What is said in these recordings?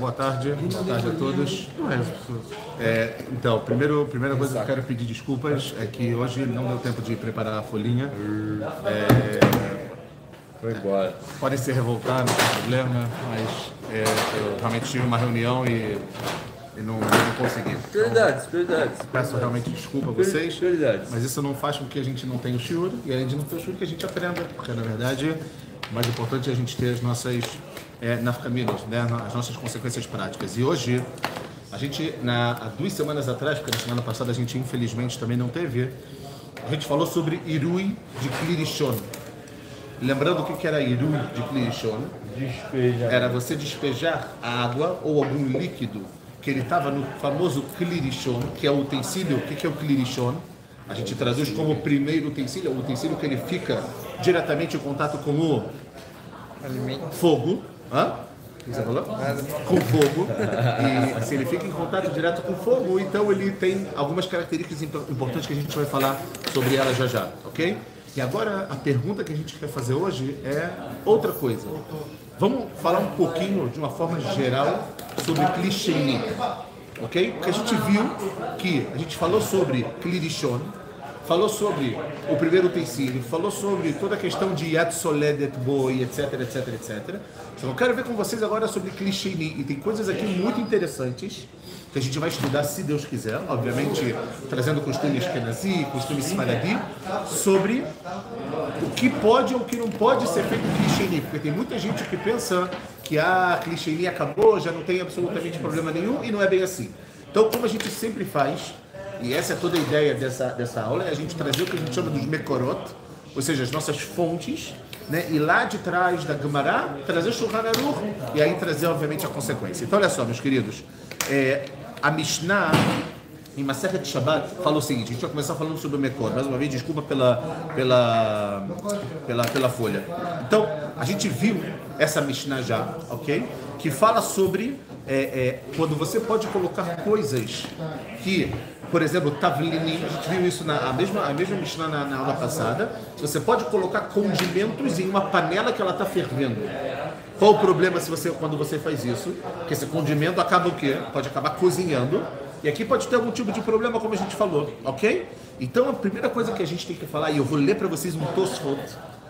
boa tarde, boa tarde a todos. É, então, primeiro, primeira coisa que eu quero pedir desculpas é que hoje não deu tempo de preparar a folhinha. É, Foi embora. podem se revoltar, não tem problema, mas é, eu realmente tive uma reunião e, e não, não consegui. Então, Prioridades, prioridades. peço realmente desculpa a vocês. Prioridades. Mas isso não faz com que a gente não tenha o shiur, e além de não ter o shiur, que a gente aprenda, porque na verdade o mais importante é a gente ter as nossas é, nafkaminos, né, as nossas consequências práticas. E hoje, a gente, na, há duas semanas atrás, porque na semana passada a gente infelizmente também não teve, a gente falou sobre Irui de Klirishon. Lembrando o que que era Irui de Klirishon? Despeja. Era você despejar a água ou algum líquido que ele estava no famoso klirishon, que é o utensílio. O que que é o klirishon? A gente traduz como o primeiro utensílio, é o utensílio que ele fica diretamente em contato com o fogo. Hã? O você falou? Com fogo. E se ele fica em contato direto com fogo, então ele tem algumas características impo- importantes que a gente vai falar sobre ela já já, ok? E agora a pergunta que a gente quer fazer hoje é outra coisa. Vamos falar um pouquinho, de uma forma geral, sobre clichê, ok? Porque a gente viu que a gente falou sobre clirichon, falou sobre o primeiro utensílio, falou sobre toda a questão de Yad Soledet Boi, etc, etc, etc. Então eu quero ver com vocês agora sobre clichê e tem coisas aqui muito interessantes que a gente vai estudar, se Deus quiser, obviamente trazendo costumes Kenazi, costumes Simaradi, sobre o que pode ou o que não pode ser feito clichê porque tem muita gente que pensa que a ah, clichê acabou, já não tem absolutamente problema nenhum e não é bem assim. Então, como a gente sempre faz, e essa é toda a ideia dessa, dessa aula, é a gente trazer o que a gente chama dos mekorot, ou seja, as nossas fontes, né? e lá de trás da Gemara, trazer Shulchan Aruch, e aí trazer, obviamente, a consequência. Então, olha só, meus queridos, é, a Mishnah, em Masechet Shabbat, fala o seguinte, a gente vai começar falando sobre o Mekor, mais uma vez, desculpa pela, pela, pela, pela folha. Então, a gente viu essa Mishnah já, ok? Que fala sobre é, é, quando você pode colocar coisas que, por exemplo, tavlini, a gente viu isso na a mesma, a mesma Mishnah na, na aula passada, você pode colocar condimentos em uma panela que ela está fervendo. Qual o problema se você, quando você faz isso? Que esse condimento acaba o quê? Pode acabar cozinhando. E aqui pode ter algum tipo de problema, como a gente falou, ok? Então a primeira coisa que a gente tem que falar, e eu vou ler para vocês um Tosfot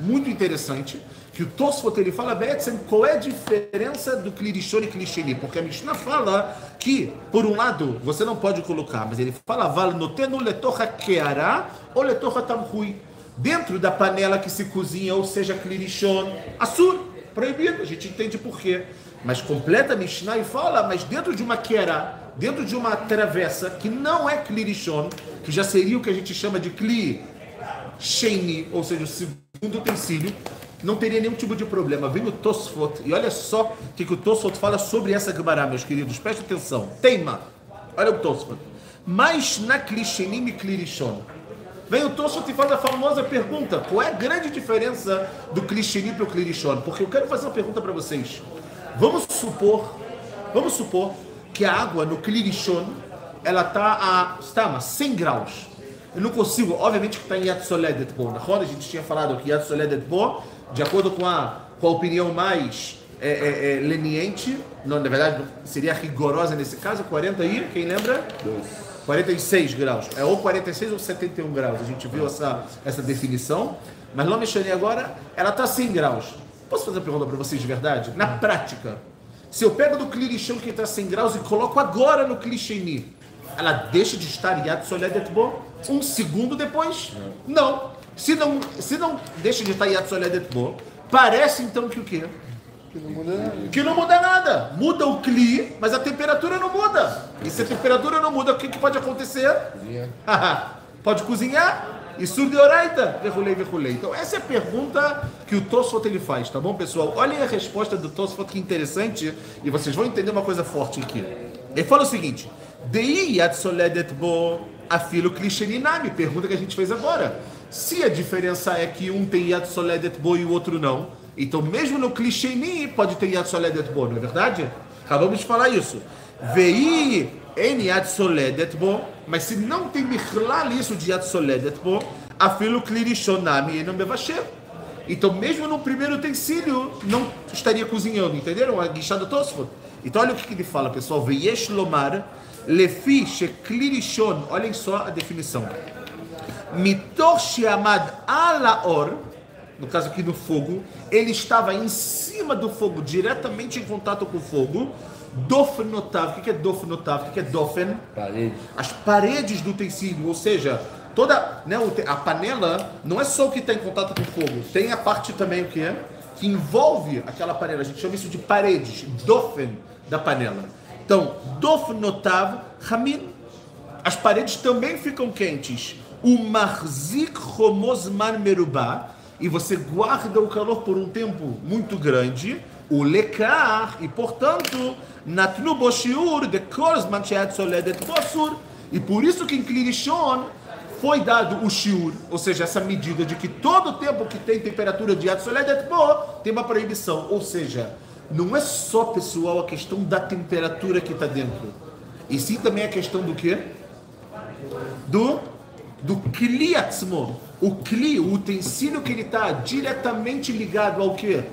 muito interessante, que o Tosfot ele fala, Betsen, qual é a diferença do Klirishon e Klisheni? Porque a Mishnah fala que, por um lado, você não pode colocar, mas ele fala, Val notenu letocha keara ou letocha tamhui. Dentro da panela que se cozinha, ou seja, Klirishon, Assur proibido, a gente entende por quê. Mas completa a Mishnah e fala, mas dentro de uma quera, dentro de uma travessa, que não é klirishon, que já seria o que a gente chama de kli sheni, ou seja, o segundo utensílio, não teria nenhum tipo de problema. Vem o Tosfot, e olha só o que, que o Tosfot fala sobre essa Gemara, meus queridos, preste atenção. Teima, olha o Tosfot. Mas na kli sheni e klirishon. Vem o Tosfot e faz a famosa pergunta: qual é a grande diferença do clicheni para o clirichon? Porque eu quero fazer uma pergunta para vocês. Vamos supor, vamos supor que a água no clirichon ela tá a está a 100 graus. Eu não consigo, obviamente que está em Yad Soledet Bo. Na roda a gente tinha falado que Yad Soledet Bo, de acordo com a, com a opinião mais é, é, é, leniente, não, na verdade seria rigorosa nesse caso, 40 aí, quem lembra? 46 graus. É ou 46 ou 71 graus. A gente viu essa, essa definição. Mas não mexendo agora, ela está 100 graus. Posso fazer uma pergunta para vocês de verdade? Na prática, se eu pego do clichê que está 100 graus e coloco agora no clichê ela deixa de estar Yad Soledet Bo um segundo depois? Não. Se não, se não deixa de estar Bo, parece então que o quê? Que não muda nada. Muda o cli, mas a temperatura não muda. E se a temperatura não muda, o que, que pode acontecer? pode cozinhar. E surdeoraita, verrulei, verrulei. Então, essa é a pergunta que o Tosfot ele faz, tá bom, pessoal? Olhem a resposta do Tosfot, que interessante, e vocês vão entender uma coisa forte aqui. Ele fala o seguinte: Dei yad soledet bo afilo klisheninami. Pergunta que a gente fez agora. Se a diferença é que um tem yad soledet bo e o outro não, então mesmo no klisheni pode ter yad soledet bo, não é verdade? Acabamos de falar isso. Vei en yad soledet bo, mas se não tem michlal isso de yad soledet bo, afilo klirishonami e não mevasher. Então, mesmo no primeiro utensílio, não estaria cozinhando, entenderam? A guichada Tosfot. Então olha o que ele fala, pessoal. Veyesh lomar lefi sheklirishon. Olhem só a definição. Mitor sheamad alaor. No caso aqui do fogo, ele estava em cima do fogo, diretamente em contato com o fogo. Dofnotav. O que que é dofnotav? O que é dofen? Parede. as paredes do utensílio, ou seja, toda né, a panela não é só o que está em contato com o fogo, tem a parte também o que é que envolve aquela panela. A gente chama isso de paredes, dofen da panela. Então, dofnotav ramin. As paredes também ficam quentes. O marzik homosman merubá. E você guarda o calor por um tempo muito grande. O lekar. E, portanto, natnu boshiur de korsman sheat soledet bosur. E por isso que em Klirishon foi dado o shiur, ou seja, essa medida de que todo tempo que tem temperatura de Yad Soledet Bo tem uma proibição. Ou seja, não é só, pessoal, a questão da temperatura que está dentro. E sim também a questão do quê? Do, do Kli Atzmo. O Kli, o utensílio que ele está diretamente ligado ao quê?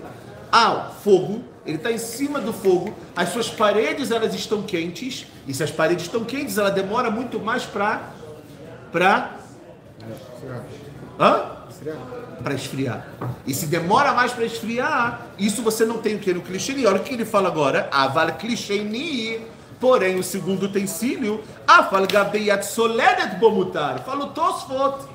Ao fogo. Ele está em cima do fogo. As suas paredes, elas estão quentes. E se as paredes estão quentes, ela demora muito mais para... Para... Hã? Para esfriar. E se demora mais para esfriar, isso você não tem o que no clichê. Olha o que ele fala agora. Aval clichê Porém, o segundo utensílio, aval gabeyat soledet bomutar. Fala Tosfot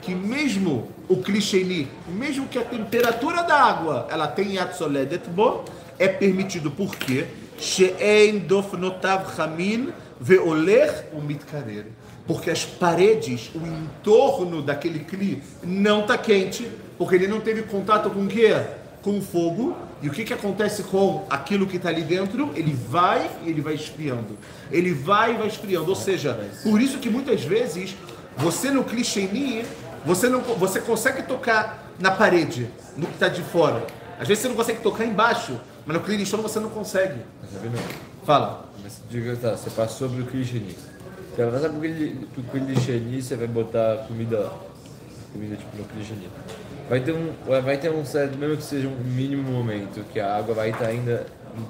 que mesmo o clichê mesmo que a temperatura da água ela tem yat soledet bo, é permitido por quê? She'ein dofnotav chamin veoler o mitkarer. Porque as paredes, o entorno daquele cli não está quente, porque ele não teve contato com o quê? Com o fogo. E o que, que acontece com aquilo que está ali dentro? Ele vai e ele vai esfriando. Ele vai e vai esfriando. Ou seja, por isso que muitas vezes você no clichê você não você consegue tocar na parede, no que está de fora. Às vezes você não consegue tocar embaixo, mas no clichê você não consegue. Vendo? Fala. Mas diga, tá, você passou pro clichê. Passar pro clichê, pro clichê, você vai botar comida, comida tipo no clichê. Vai ter um, vai ter um certo, mesmo que seja um mínimo momento, que a água vai estar ainda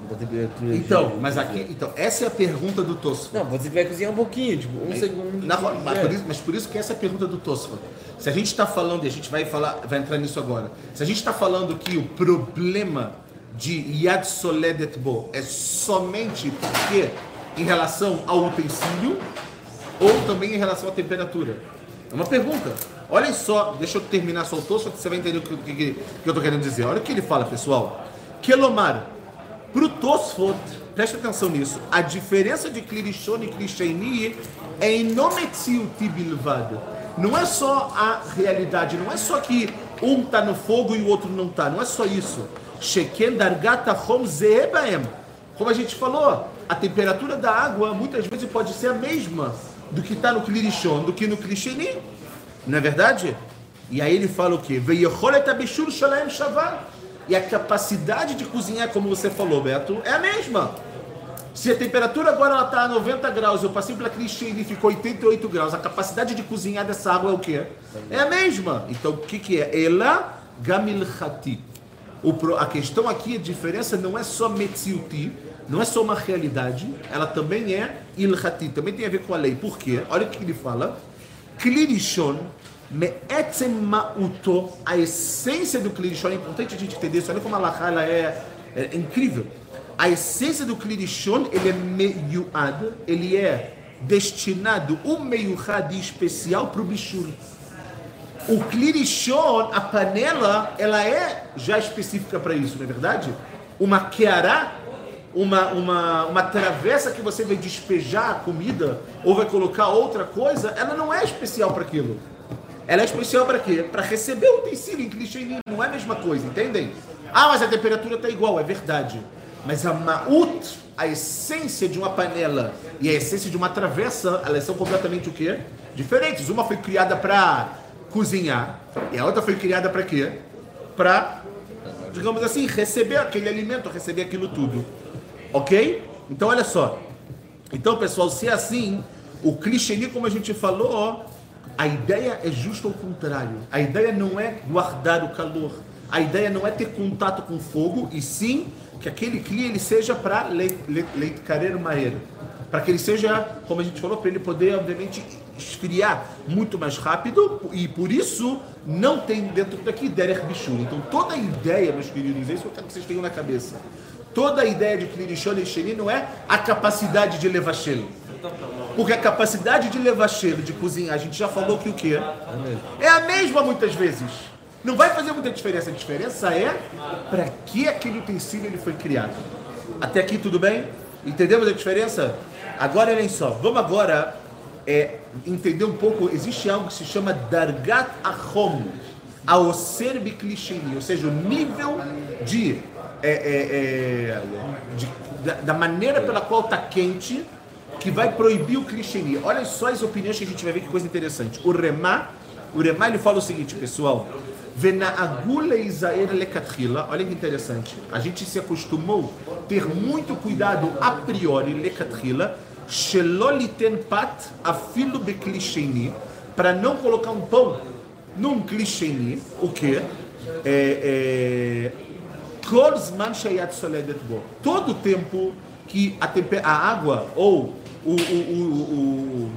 na temperatura Então, mas aqui, então, essa é a pergunta do Tosfot. Não, você vai cozinhar um pouquinho, tipo, um segundo. Na- mas, É. por isso, mas por isso que essa é a pergunta do Tosfot. Se a gente está falando, e a gente vai falar, vai entrar nisso agora. Se a gente está falando que o problema de Yad Soledet Bo é somente porque em relação ao utensílio ou também em relação à temperatura? É uma pergunta. Olhem só, deixa eu terminar só o Tosfot, que você vai entender o que, que, que eu estou querendo dizer. Olha o que ele fala, pessoal. Kelomar, o Tosfot, preste atenção nisso, a diferença de Klirishon e Klisheni é em nometziuti bilvad. Não é só a realidade, não é só que um está no fogo e o outro não está, não é só isso. Sheken hom. Como a gente falou, a temperatura da água muitas vezes pode ser a mesma do que está no Klirishon, do que no Klisheni. Não é verdade? E aí ele fala o quê? E a capacidade de cozinhar, como você falou, Beto, é a mesma. Se a temperatura agora está a 90 graus, eu passei pela clichê e ficou 88 graus, a capacidade de cozinhar dessa água é o quê? É a mesma. Então, o que, que é? Ela pro- A questão aqui, a diferença não é só metziuti, não é só uma realidade, ela também é ilhati, também tem a ver com a lei. Por quê? Olha o que ele fala. Klirishon, me'etzem ma'uto, a essência do Klirishon, é importante a gente entender isso, olha como a Laha ela é, é incrível. A essência do Klirishon, ele é meyuad, ele é destinado, um meyuad especial para o Bishur. O Klirishon, a panela, ela é já específica para isso, não é verdade? Uma keará, uma, uma, uma travessa que você vai despejar a comida ou vai colocar outra coisa, ela não é especial para aquilo. Ela é especial para quê? Para receber o utensílio em Klirishon, não é a mesma coisa, entendem? Ah, mas a temperatura está igual, é verdade. Mas a ma'ut, a essência de uma panela e a essência de uma travessa, elas são completamente o quê? Diferentes. Uma foi criada para cozinhar e a outra foi criada para quê? Para, digamos assim, receber aquele alimento, receber aquilo tudo. Ok? Então, olha só. Então, pessoal, se é assim, o clichê, como a gente falou, a ideia é justo ao contrário. A ideia não é guardar o calor. A ideia não é ter contato com fogo, e sim que aquele cli ele seja para leite, careiro maero. Para que ele seja, como a gente falou, para ele poder, obviamente, esfriar muito mais rápido e por isso não tem dentro daqui Derech Bishur. Então toda a ideia, meus queridos, é isso que eu quero que vocês tenham na cabeça. Toda a ideia de Klirishon e Sheni não é a capacidade de levar cheiro. Porque a capacidade de levar cheiro, de cozinhar, a gente já falou que o quê? É a mesma muitas vezes. Não vai fazer muita diferença. A diferença é para que aquele utensílio ele foi criado. Até aqui tudo bem? Entendemos a diferença? Agora olhem só. Vamos agora é, entender um pouco. Existe algo que se chama Dargat Achom. Aoser Biklishini. Ou seja, o nível de, é, é, é de da, da maneira pela qual está quente que vai proibir o clichê. Olha só as opiniões que a gente vai ver que coisa interessante. O Remá, o Remá ele fala o seguinte, pessoal. Olha que interessante. A gente se acostumou ter muito cuidado a priori, lekatrila, sheloliten pat afilo beklisheni, para não colocar um pão num clicheni, o que? É, é, Todo tempo que a, a água ou o, o, o,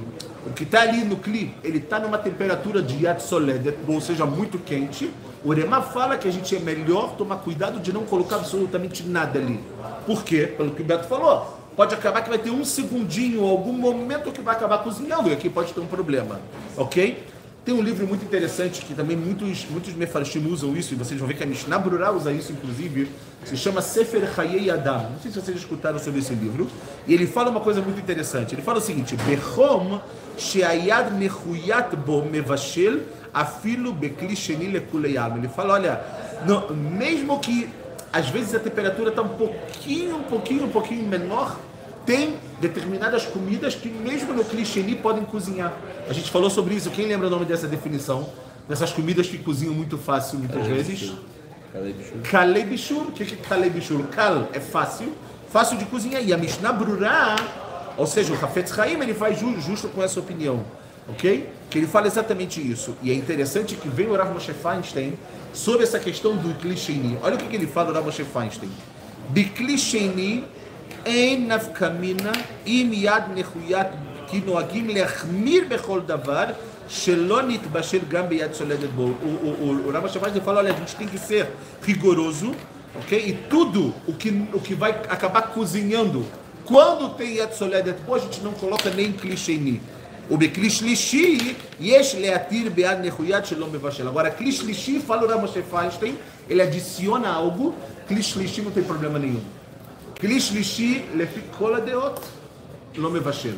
o, que está ali no cli, ele está numa temperatura de yad soledet, ou seja, muito quente. O Rema fala que a gente é melhor tomar cuidado de não colocar absolutamente nada ali. Por quê? Pelo que o Beto falou. Pode acabar que vai ter um segundinho, algum momento que vai acabar cozinhando, e aqui pode ter um problema. Ok? Tem um livro muito interessante que também muitos, muitos mefarshim usam isso, e vocês vão ver que a Mishnah Brura usa isso, inclusive, se chama Sefer Hayei Adam. Não sei se vocês escutaram sobre esse livro. E ele fala uma coisa muito interessante. Ele fala o seguinte: Bechom sheayad mechuyat bo mevashel afilo bekli lekuleyam. Ele fala, olha, mesmo que às vezes a temperatura está um pouquinho, um pouquinho, um pouquinho menor, tem determinadas comidas que mesmo no clichê podem cozinhar. A gente falou sobre isso. Quem lembra o nome dessa definição? Dessas comidas que cozinham muito fácil muitas Kalei vezes. Kalei bishur. O que é kalei bishur? Kal é fácil, fácil de cozinhar. E a Mishnah Brurah, ou seja, o Hafetz Haim, ele faz justo com essa opinião. Ok? Que ele fala exatamente isso. E é interessante que vem o Rav Moshe Feinstein sobre essa questão do clichê. Olha o que ele fala, o Rav Moshe Feinstein. De clichê אין נפקא מינה אם יד נחוית כי נוהגים להחמיר בכל דבר שלא נתבשל גם ביד צולדת בו. O Rama Shabbat fala, olha, a gente tem que ser rigoroso, ok? E tudo o que, o que vai acabar cozinhando, quando tem yad soledet bo, a gente não coloca nem clichê ni. O בכלי שלישי יש להתיר ביד נחויד שלא מבשל. Agora, כלי שלישי, fala o Rama Feinstein, ele adiciona algo, כלי שלישי não tem problema nenhum. כלי שלישי, לפי כל הדעות, לא מבשל.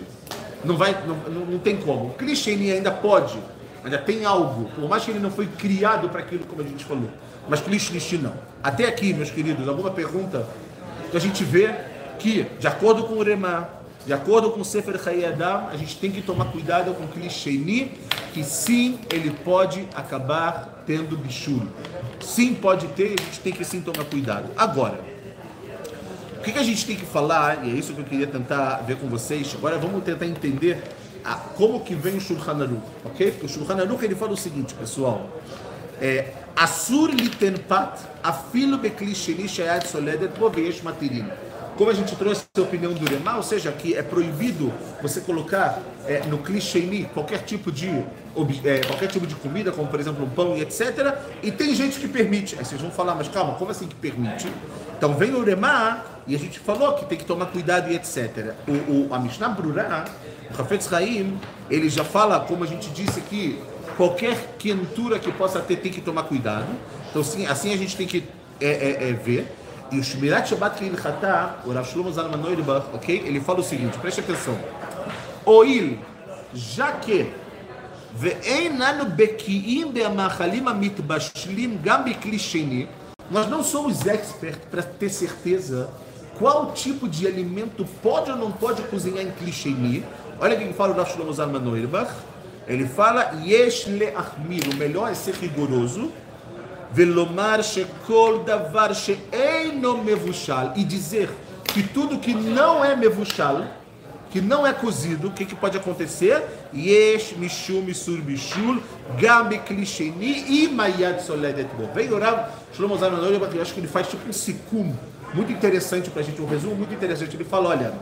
Não, vai, não, não, tem como. O clichê ainda pode, ainda tem algo, por mais que ele não foi criado para aquilo, como a gente falou. Mas clichê não. Até aqui, meus queridos, alguma pergunta que a gente vê que, de acordo com o Rema, de acordo com o Sefer Hayadam, a gente tem que tomar cuidado com o clichê que sim, ele pode acabar tendo bichuro. Sim, pode ter, a gente tem que sim tomar cuidado. Agora, que, que a gente tem que falar, e é isso que eu queria tentar ver com vocês, agora vamos tentar entender a, como que vem o Shulchan Aruch, ok? Porque o Shulchan Aruch ele fala o seguinte, pessoal, é, Asur litenpat afilo bekli sheni shayad soledet boveyesh matirin. Como a gente trouxe a opinião do Rema, ou seja, que é proibido você colocar é, no clichê qualquer tipo de é, qualquer tipo de comida, como por exemplo um pão e etc. E tem gente que permite. Aí vocês vão falar, mas calma, como assim que permite? Então vem o Rema e a gente falou que tem que tomar cuidado e etc. O, o a Mishnah Brura, o Hafetz Haim, ele já fala, como a gente disse aqui, qualquer quentura que possa ter tem que tomar cuidado. Então assim, assim a gente tem que é, é, é ver. E o Shmirat Shabbat Hilchatá, o Rav Shlomo Zalman Noirba, ok? Ele fala o seguinte, preste atenção. Oil, já que nós não somos expert para ter certeza qual tipo de alimento pode ou não pode cozinhar em klisheni. Olha o que fala o Rav Shlomo Zalman Noirba. Ele fala, Yesh le'achmir, o melhor é ser rigoroso velomar shekol davar she'eino mevushal, e dizer que tudo que não é mevushal, que não é cozido, o que, que pode acontecer? Yesh mishum misur klisheni e mayad soledet bo. Vem orar, Shlomo Zalman eu acho que ele faz tipo um sicum muito interessante para a gente, um resumo muito interessante. Ele fala, olha,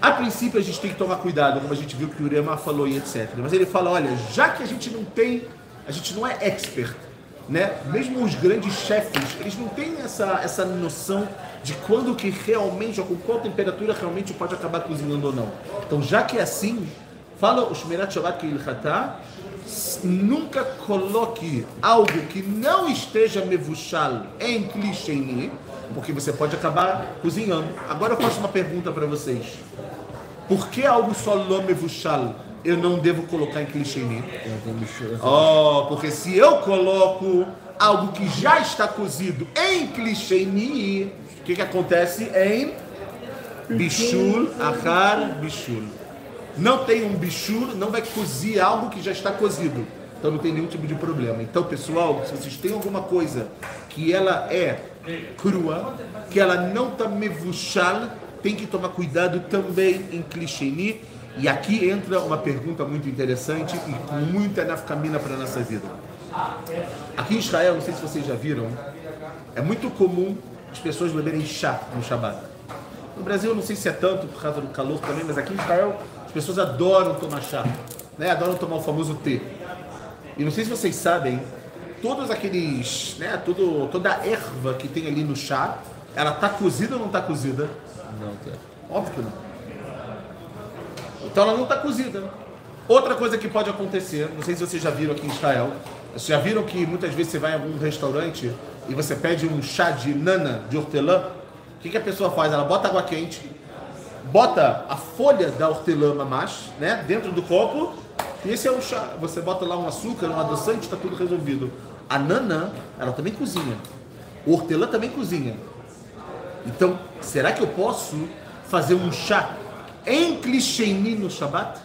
a princípio a gente tem que tomar cuidado, como a gente viu que o Urema falou e etc. Mas ele fala, olha, já que a gente não tem, a gente não é expert, né? Mesmo os grandes chefes, eles não têm essa, essa noção de quando que realmente, ou com qual temperatura realmente pode acabar cozinhando ou não. Então, já que é assim, fala o Shmirat Shabbat nunca coloque algo que não esteja mevushal em clichê, porque você pode acabar cozinhando. Agora eu faço uma pergunta para vocês. Por que algo só lo mevushal eu não devo colocar em clichê? Oh, porque se eu coloco algo que já está cozido em clichê, o que, que acontece em bichul, achar, bichul? Não tem um bichul, não vai cozir algo que já está cozido. Então não tem nenhum tipo de problema. Então, pessoal, se vocês têm alguma coisa que ela é crua, que ela não está mevuchal, tem que tomar cuidado também em clichê. E aqui entra uma pergunta muito interessante e com muita nafkamina para a nossa vida. Aqui em Israel, não sei se vocês já viram, é muito comum as pessoas beberem chá no Shabat. No Brasil, não sei se é tanto por causa do calor também, mas aqui em Israel as pessoas adoram tomar chá, né? adoram tomar o famoso tê. E não sei se vocês sabem, todos aqueles, né, todo, toda a erva que tem ali no chá, ela tá cozida ou não tá cozida? Não, tá. Óbvio que não. Então ela não está cozida. Outra coisa que pode acontecer, não sei se vocês já viram aqui em Israel, vocês já viram que muitas vezes você vai em algum restaurante e você pede um chá de nana, de hortelã, o que, que a pessoa faz? Ela bota água quente, bota a folha da hortelã mamash, né, dentro do copo, e esse é o chá. Você bota lá um açúcar, um adoçante, está tudo resolvido. A nana, ela também cozinha. O hortelã também cozinha. Então, será que eu posso fazer um chá em clichêni no Shabat?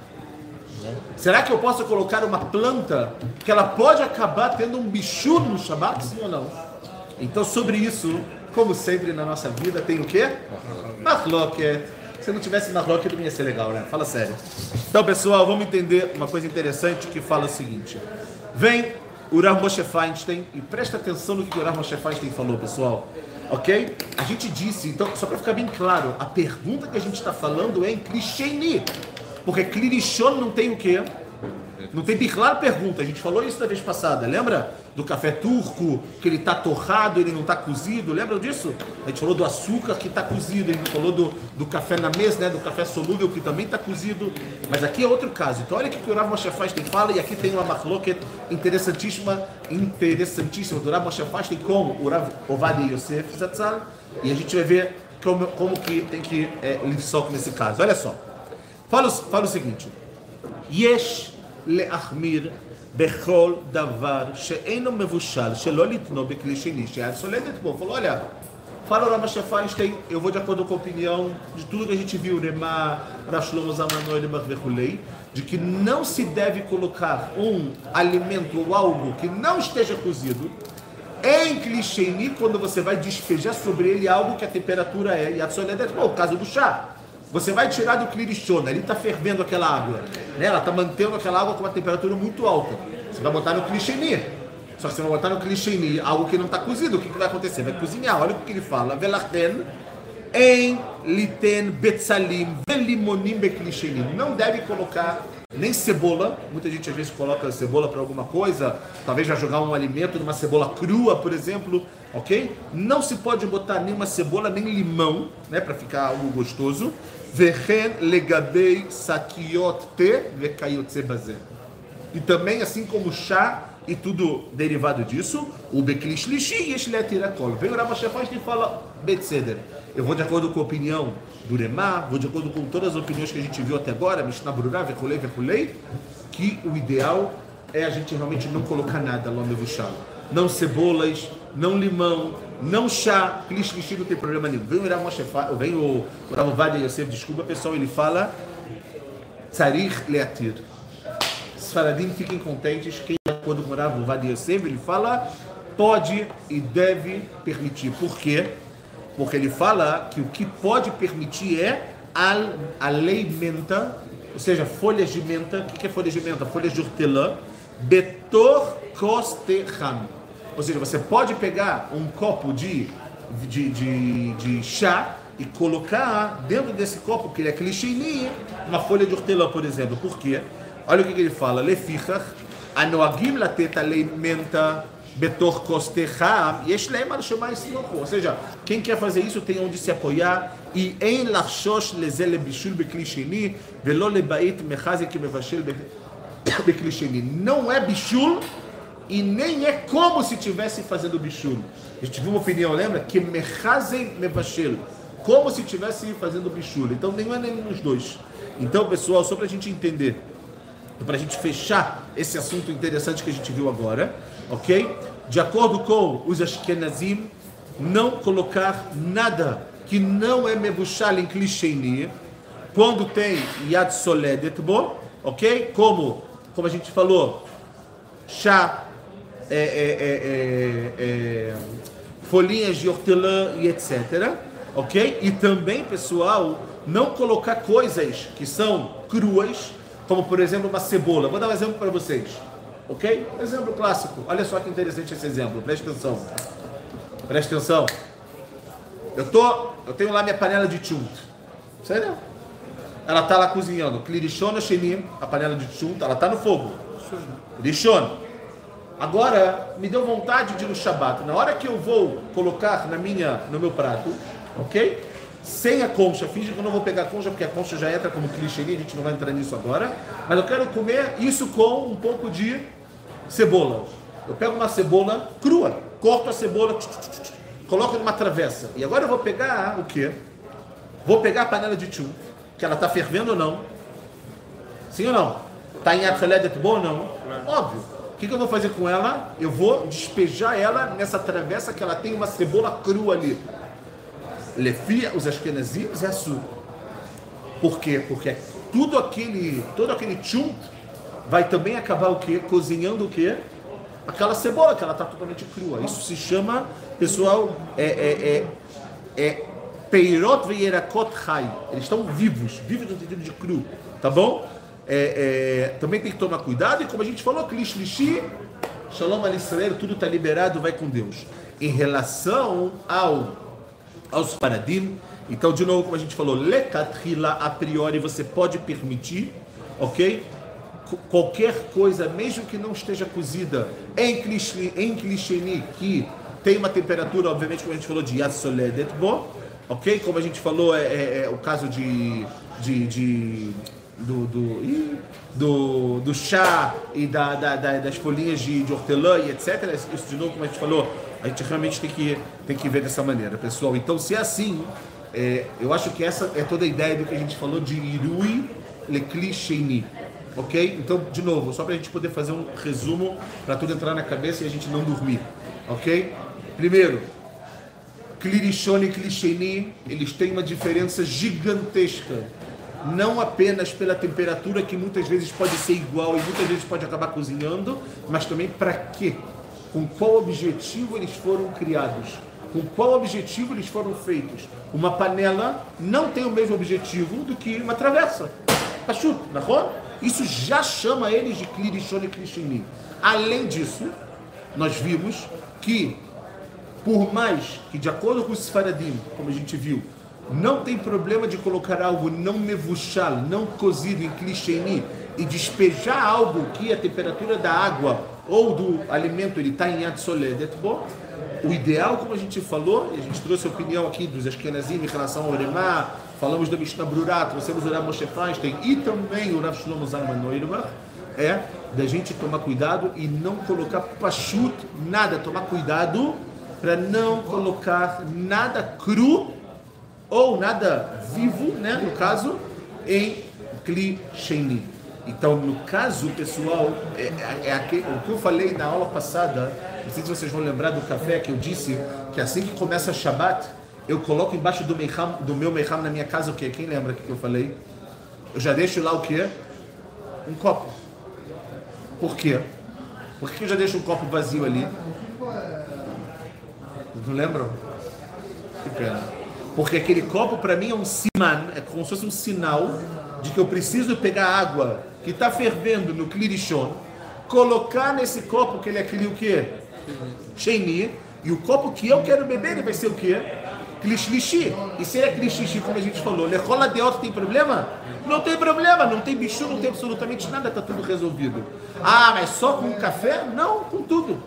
Será que eu posso colocar uma planta que ela pode acabar tendo um bicho no Shabat, sim ou não? Então, sobre isso, como sempre na nossa vida, tem o quê? Mahloket. Se não tivesse Mahloket, não ia ser legal, né? Fala sério. Então, pessoal, vamos entender uma coisa interessante que fala o seguinte. Vem o Moshe Feinstein e presta atenção no que o Rav Moshe Feinstein falou, pessoal. Ok? A gente disse, então, só para ficar bem claro, a pergunta que a gente está falando é em clichêni. Porque clirichon não tem o quê? Não tem biclar pergunta. A gente falou isso da vez passada. Lembra do café turco, que ele está torrado, ele não está cozido? Lembra disso? A gente falou do açúcar que está cozido. A gente falou do, do café na mesa, né? do café solúvel que também está cozido. Mas aqui é outro caso. Então olha o que o Rav Moshe Feinstein fala. E aqui tem uma marloquet interessantíssima, interessantíssima do Rav Moshe Feinstein com o Rav Ovadia Yosef Zatzal. E a gente vai ver como, como que tem que é, nesse caso. Olha só. Fala, fala o seguinte. Yesh להחמיר בכל דבר שאינו מבושל, שלא לתנו בכלי שני שהיה סולדת בו. falou, olha, fala o Ramasha Feinstein, eu vou de acordo com a opinião de tudo que a gente viu, Rema, Rashlomo Zamanoy, Lemachvechulei, de que não se deve colocar um alimento ou algo que não esteja cozido em clichê quando você vai despejar sobre ele algo que a temperatura é Yatsoledet, o caso do chá. Você vai tirar do clirichona, ele está fervendo aquela água, né? ela está mantendo aquela água com uma temperatura muito alta. Você vai botar no clicheni. Só que você vai botar no clicheni algo que não está cozido, o que, que, vai acontecer? Vai cozinhar. Olha o que ele fala. Velachten em liten betzalim velimonim beclicheni. Não deve colocar nem cebola. Muita gente às vezes coloca cebola para alguma coisa, talvez já jogar um alimento numa cebola crua, por exemplo, ok? Não se pode botar nenhuma cebola nem limão, né, para ficar algo gostoso. Vechen legabei sakiot te vekayotze bazé. E também, assim como chá e tudo derivado disso, o beklish lishi yesh letirakol. Vem o Rav e fala betzeder. Eu vou de acordo com a opinião do Remar, vou de acordo com todas as opiniões que a gente viu até agora, Mishnah Brurá, Vekulei, Vekulei, que o ideal é a gente realmente não colocar nada lá no. Não cebolas, não limão, não chá, clichê não tem problema nenhum. Vem o Rav Moshe, vem o, o Yosef, desculpa pessoal, ele fala Tzarich Leatir. Os faradim fiquem contentes, quem de acordo com o Rav Yosef, ele fala pode e deve permitir. Por quê? Porque ele fala que o que pode permitir é al, a lei menta, ou seja, folhas de menta. O que é folhas de menta? Folhas de hortelã. Betor kosterham ou seja, você pode pegar um copo de de, de, de chá e colocar dentro desse copo, que ele é clichê, uma folha de hortelã, por exemplo. Por quê? Olha o que, ele fala. Lefichach, anoagim latet alimenta betor kostecham, yesh leem al shema Ou seja, quem quer fazer isso tem onde se apoiar. E em lachshosh leze lebishul bekli sheni, velo lebait mechaze que mevashel bekli sheni. Não é bishul e nem é como se estivesse fazendo bishul. A gente viu uma opinião, lembra? Que mechaze mevashel. Como se estivesse fazendo bishul. Então nenhum é nenhum dos dois. Então, pessoal, só para a gente entender, para a gente fechar esse assunto interessante que a gente viu agora, ok? De acordo com os Ashkenazim, não colocar nada que não é mebushal em clichêni, quando tem yad soledet bo, ok? Como, como a gente falou, chá, é, é, é, folhinhas de hortelã e etc. Ok? E também, pessoal, não colocar coisas que são cruas, como por exemplo uma cebola. Vou dar um exemplo para vocês. Ok? Exemplo clássico. Olha só que interessante esse exemplo. Preste atenção. Preste atenção. Eu tô, eu tenho lá minha panela de chunt. Sério? Ela tá lá cozinhando. Clirichona shenim, a panela de chunt, ela tá no fogo. Clirichona. Agora, me deu vontade de ir no Shabat. Na hora que eu vou colocar na minha, no meu prato, ok? Sem a concha, finge que eu não vou pegar a concha, porque a concha já entra como clichê, a gente não vai entrar nisso agora. Mas eu quero comer isso com um pouco de cebola. Eu pego uma cebola crua, corto a cebola, coloco numa travessa. E agora eu vou pegar o quê? Vou pegar a panela de tchum, que ela está fervendo ou não. Sim ou não? Está em atledet bom ou não? Óbvio. Que, que eu vou fazer com ela? Eu vou despejar ela nessa travessa que ela tem uma cebola crua ali. Lefia, os Ashkenazim, é açúcar. Por quê? Porque tudo aquele, todo aquele tchunt vai também acabar o quê? Cozinhando o quê? Aquela cebola que ela está totalmente crua. Isso se chama, pessoal, é, é, é, é Peirot veyerakot chai. Eles estão vivos, vivos no sentido de cru, tá bom? É, é, também tem que tomar cuidado e como a gente falou, klish lishi, shalom al Israel, tudo está liberado, vai com Deus. Em relação ao aos paradim. Então, de novo, como a gente falou, lekatrila a priori você pode permitir, ok? Qualquer coisa, mesmo que não esteja cozida em clichê, em clichê que tem uma temperatura, obviamente, como a gente falou, de yasoledet, bom, ok? Como a gente falou, é, é, é o caso de, de, de do, do, do, do, chá e da, da, das folhinhas de, de hortelã e etc. Isso, de novo, como a gente falou, a gente realmente tem que, tem que ver dessa maneira, pessoal. Então, se é assim, é, eu acho que essa é toda a ideia do que a gente falou de Irui Lekli Sheini. Ok? Então, de novo, só para a gente poder fazer um resumo, para tudo entrar na cabeça e a gente não dormir. Ok? Primeiro, Klirishon e Klisheni, eles têm uma diferença gigantesca. Não apenas pela temperatura, que muitas vezes pode ser igual e muitas vezes pode acabar cozinhando, mas também para quê? com qual objetivo eles foram criados, com qual objetivo eles foram feitos. Uma panela não tem o mesmo objetivo do que uma travessa. Pachut, na Isso já chama eles de Klirishon e Klishini. Além disso, nós vimos que, por mais que, de acordo com os Sfaradim, como a gente viu, não tem problema de colocar algo não mevuchal, não cozido em clicheni e despejar algo que a temperatura da água ou do alimento ele está em Yad bom, o ideal, como a gente falou, e a gente trouxe a opinião aqui dos Ashkenazim em relação ao Oremá, falamos da Mishnah Brurá, trouxemos o Rav Moshe Feinstein e também o Rav Shlomo Zalman é da gente tomar cuidado e não colocar pachut, nada, tomar cuidado para não colocar nada cru ou nada vivo, né, no caso, em Kli. Então, no caso, pessoal, é, é, é aquele, o que eu falei na aula passada, não sei se vocês vão lembrar do café que eu disse, que assim que começa Shabat, eu coloco embaixo do, do meu meiham na minha casa o quê? Quem lembra o que eu falei? Eu já deixo lá o quê? Um copo. Por quê? Por que eu já deixo um copo vazio ali? Não lembram? Que pena. Porque aquele copo para mim é um siman, é como se fosse um sinal de que eu preciso pegar água que está fervendo no clirichon, colocar nesse copo que ele é aquele o quê? Sheini, E o copo que eu quero beber, ele vai ser o quê? Klishlishi. E se é klishlishi, como a gente falou, lechola outro tem problema? Não tem problema, não tem bicho, não tem absolutamente nada, está tudo resolvido. Ah, mas só com café? Não, com tudo.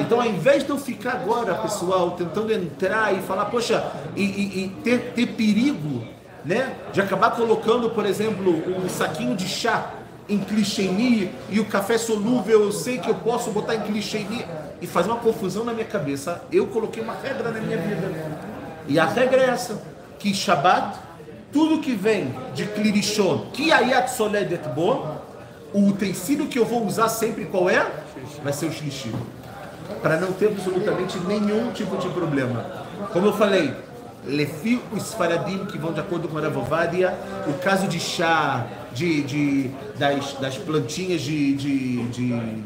Então, ao invés de eu ficar agora, pessoal, tentando entrar e falar, poxa, e, e, e ter, ter perigo, né, de acabar colocando, por exemplo, um saquinho de chá em clichêni e o café solúvel eu sei que eu posso botar em clichêni e fazer uma confusão na minha cabeça. Eu coloquei uma regra na minha vida. E a regra é essa, que Shabbat, tudo que vem de clirichon, que ayat soledet o utensílio que eu vou usar sempre qual é? Vai ser o xixi. Para não ter absolutamente nenhum tipo de problema. Como eu falei, Lefi os faradim que vão de acordo com a Ravovadia, o caso de chá, de, de, das, das plantinhas de, de, de,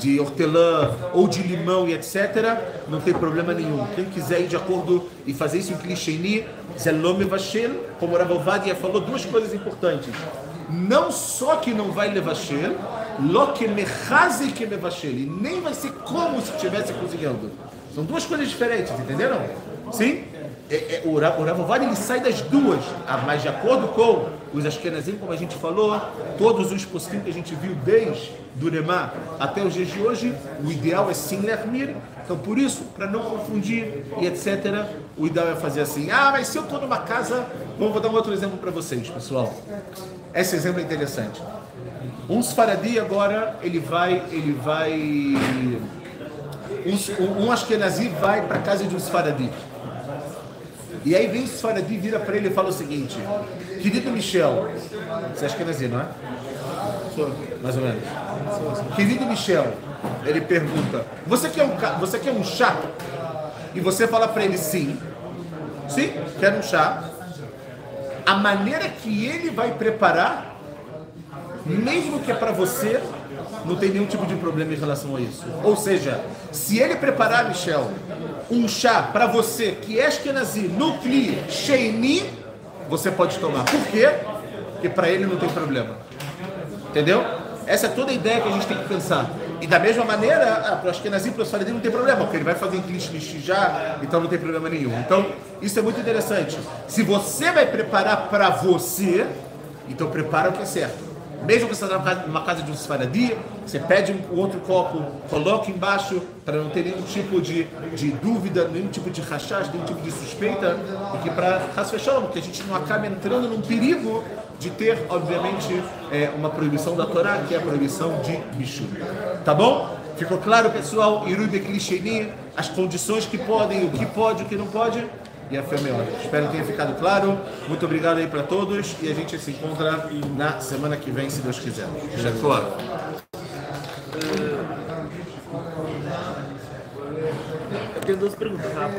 de hortelã ou de limão e etc., não tem problema nenhum. Quem quiser ir de acordo e fazer isso em Klisheni, Zelome Vashel, como a Ravovadia falou, duas coisas importantes. Não só que não vai levar Shel, lo que mechaze que levashel, e nem vai ser como se estivesse cozinhando. São duas coisas diferentes, entenderam? Sim? É, é, o Ravovad ele sai das duas, ah, mas de acordo com os Ashkenazim, como a gente falou, todos os postinhos que a gente viu desde do Nemá até os dias de hoje, o ideal é sim lermir. Então, por isso, para não confundir e etc., o ideal é fazer assim. Ah, mas se eu estou numa casa, vamos vou dar um outro exemplo para vocês, pessoal. Esse exemplo é interessante. Um Sfaradi agora, ele vai, ele vai, um, um Ashkenazi vai para casa de um Sfaradi. E aí vem esse Faradi, vira para ele e fala o seguinte: Querido Michel, você acha que é nazir, não é? Sou. Mais ou menos. Querido Michel, ele pergunta: Você quer um, você quer um chá? E você fala para ele: Sim. Sim, quero um chá. A maneira que ele vai preparar, mesmo que é para você, não tem nenhum tipo de problema em relação a isso. Ou seja, se ele preparar, Michel, um chá para você que é Ashkenazi, Nukli, Sheini, você pode tomar. Por quê? Porque para ele não tem problema. Entendeu? Essa é toda a ideia que a gente tem que pensar. E da mesma maneira, ah, para o Ashkenazi, para o Sfaradi não tem problema, porque ele vai fazer em já, então não tem problema nenhum. Então, isso é muito interessante. Se você vai preparar para você, então prepara o que é certo. Mesmo que você está numa casa de um Sfaradi, você pede um outro copo, coloca embaixo, para não ter nenhum tipo de, de dúvida, nenhum tipo de rachás, nenhum tipo de suspeita, e que para Hasfechon, que a gente não acabe entrando num perigo de ter, obviamente, é, uma proibição da Torá, que é a proibição de bicho. Tá bom? Ficou claro, pessoal? Irube Klisheni, as condições que podem, o que pode, o que não pode e a Femeora. Espero que tenha ficado claro. Muito obrigado aí para todos e a gente se encontra na semana que vem, se Deus quiser. Claro. Eu tenho duas perguntas, tá?